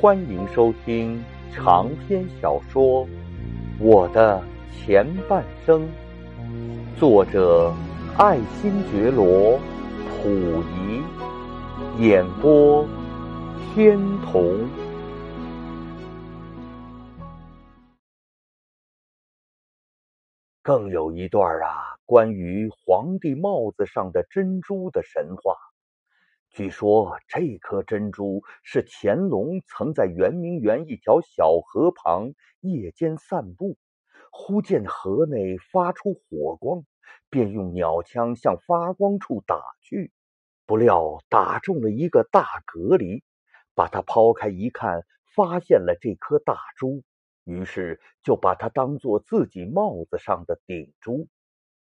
欢迎收听长篇小说《我的前半生》，作者爱新觉罗·溥仪，演播天童。更有一段啊，关于皇帝帽子上的珍珠的神话。据说这颗珍珠是乾隆曾在圆明园一条小河旁夜间散步，忽见河内发出火光，便用鸟枪向发光处打去，不料打中了一个大蛤蜊，把它抛开一看，发现了这颗大珠，于是就把它当做自己帽子上的顶珠。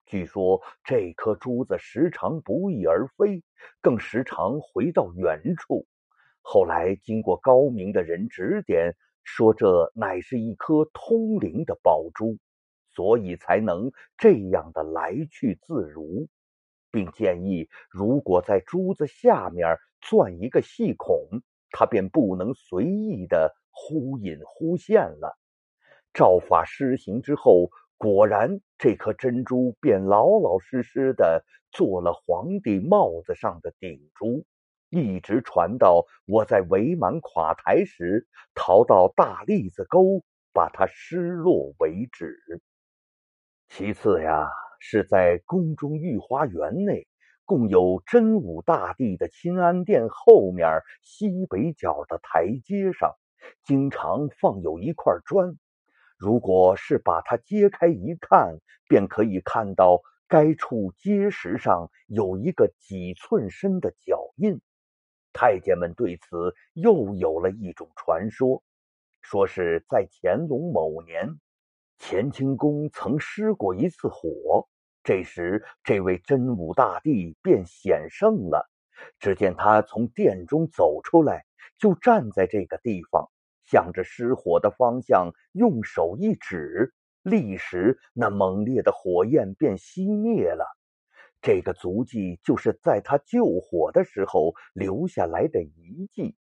据说这颗珠子时常不翼而飞，更时常回到原处。后来经过高明的人指点，说这乃是一颗通灵的宝珠，所以才能这样的来去自如，并建议如果在珠子下面钻一个细孔，它便不能随意的忽隐忽现了。照法施行之后。果然，这颗珍珠便老老实实的做了皇帝帽子上的顶珠，一直传到我在伪满垮台时逃到大栗子沟，把它失落为止。其次呀，是在宫中御花园内，共有真武大帝的钦安殿后面西北角的台阶上，经常放有一块砖。如果是把它揭开一看，便可以看到该处阶石上有一个几寸深的脚印。太监们对此又有了一种传说，说是在乾隆某年，乾清宫曾失过一次火，这时这位真武大帝便显圣了。只见他从殿中走出来，就站在这个地方。向着失火的方向用手一指，立时那猛烈的火焰便熄灭了。这个足迹就是在他救火的时候留下来的遗迹。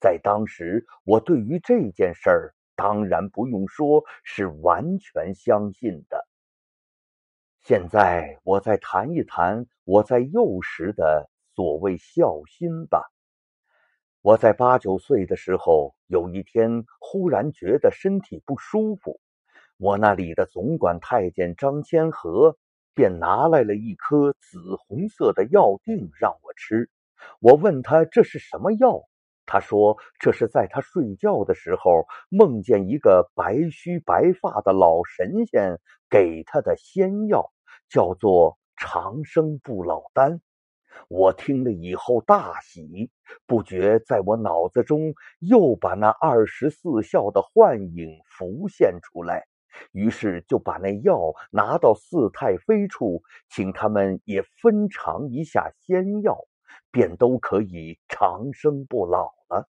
在当时，我对于这件事儿当然不用说，是完全相信的。现在，我再谈一谈我在幼时的所谓孝心吧。我在八九岁的时候，有一天忽然觉得身体不舒服，我那里的总管太监张千和便拿来了一颗紫红色的药锭让我吃。我问他这是什么药，他说这是在他睡觉的时候梦见一个白须白发的老神仙给他的仙药，叫做长生不老丹。我听了以后大喜，不觉在我脑子中又把那二十四孝的幻影浮现出来，于是就把那药拿到四太妃处，请他们也分尝一下仙药，便都可以长生不老了。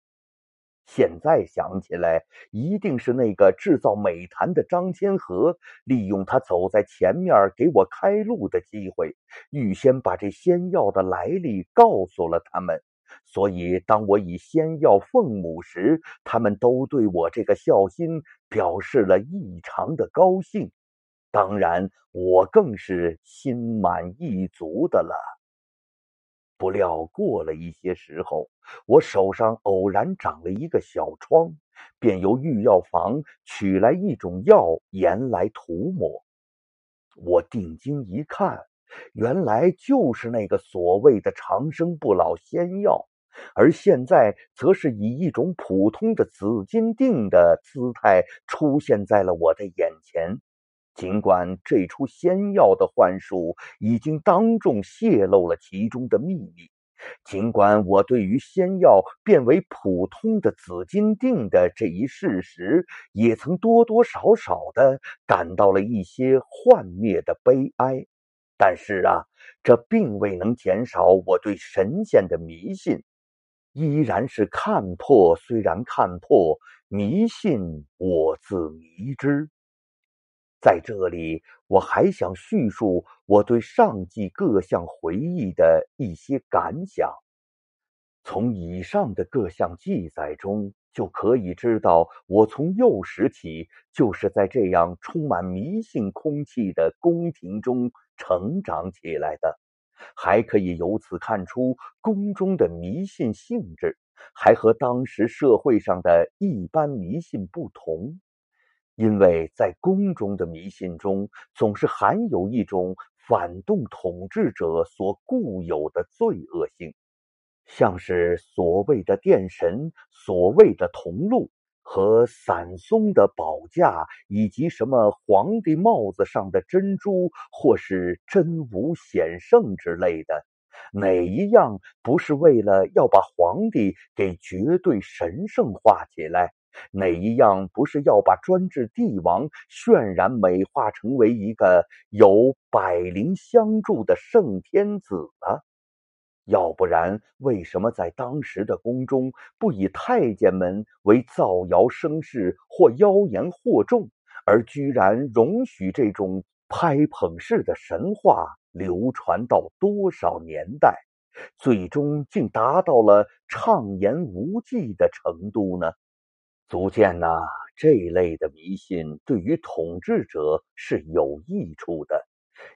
现在想起来，一定是那个制造美谈的张千和，利用他走在前面给我开路的机会，预先把这仙药的来历告诉了他们。所以，当我以仙药奉母时，他们都对我这个孝心表示了异常的高兴。当然，我更是心满意足的了。不料过了一些时候，我手上偶然长了一个小疮，便由御药房取来一种药盐来涂抹。我定睛一看，原来就是那个所谓的长生不老仙药，而现在则是以一种普通的紫金锭的姿态出现在了我的眼前。尽管这出仙药的幻术已经当众泄露了其中的秘密，尽管我对于仙药变为普通的紫金锭的这一事实，也曾多多少少的感到了一些幻灭的悲哀，但是啊，这并未能减少我对神仙的迷信，依然是看破虽然看破，迷信我自迷之。在这里，我还想叙述我对上季各项回忆的一些感想。从以上的各项记载中，就可以知道，我从幼时起就是在这样充满迷信空气的宫廷中成长起来的。还可以由此看出，宫中的迷信性质还和当时社会上的一般迷信不同，因为在宫中的迷信中，总是含有一种反动统治者所固有的罪恶性。像是所谓的殿神、所谓的铜鹿和散松的宝架，以及什么皇帝帽子上的珍珠，或是真武显圣之类的，哪一样不是为了要把皇帝给绝对神圣化起来？哪一样不是要把专制帝王渲染美化成为一个有百灵相助的圣天子呢？要不然，为什么在当时的宫中不以太监们为造谣生事或妖言惑众，而居然容许这种拍捧式的神话流传到多少年代，最终竟达到了畅言无忌的程度呢？足见呐，这类的迷信对于统治者是有益处的。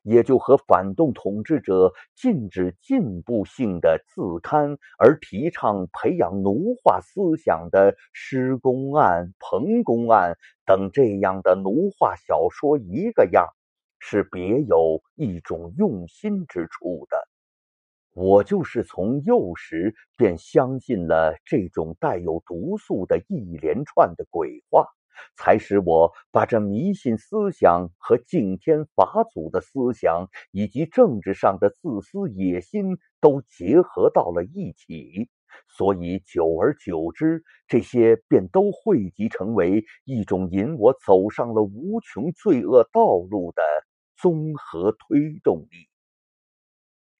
也就和反动统治者禁止进步性的自刊，而提倡培养奴化思想的《施公案》《彭公案》等这样的奴化小说一个样，是别有一种用心之处的。我就是从幼时便相信了这种带有毒素的一连串的鬼话。才使我把这迷信思想和敬天法祖的思想，以及政治上的自私野心都结合到了一起，所以久而久之，这些便都汇集成为一种引我走上了无穷罪恶道路的综合推动力。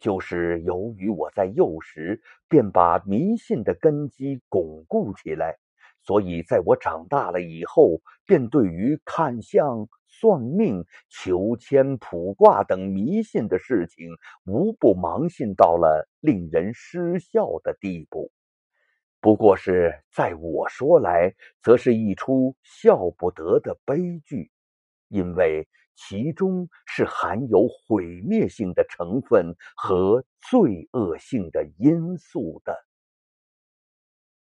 就是由于我在幼时便把迷信的根基巩固起来。所以，在我长大了以后，便对于看相、算命、求签、卜卦等迷信的事情，无不盲信到了令人失笑的地步。不过是在我说来，则是一出笑不得的悲剧，因为其中是含有毁灭性的成分和罪恶性的因素的。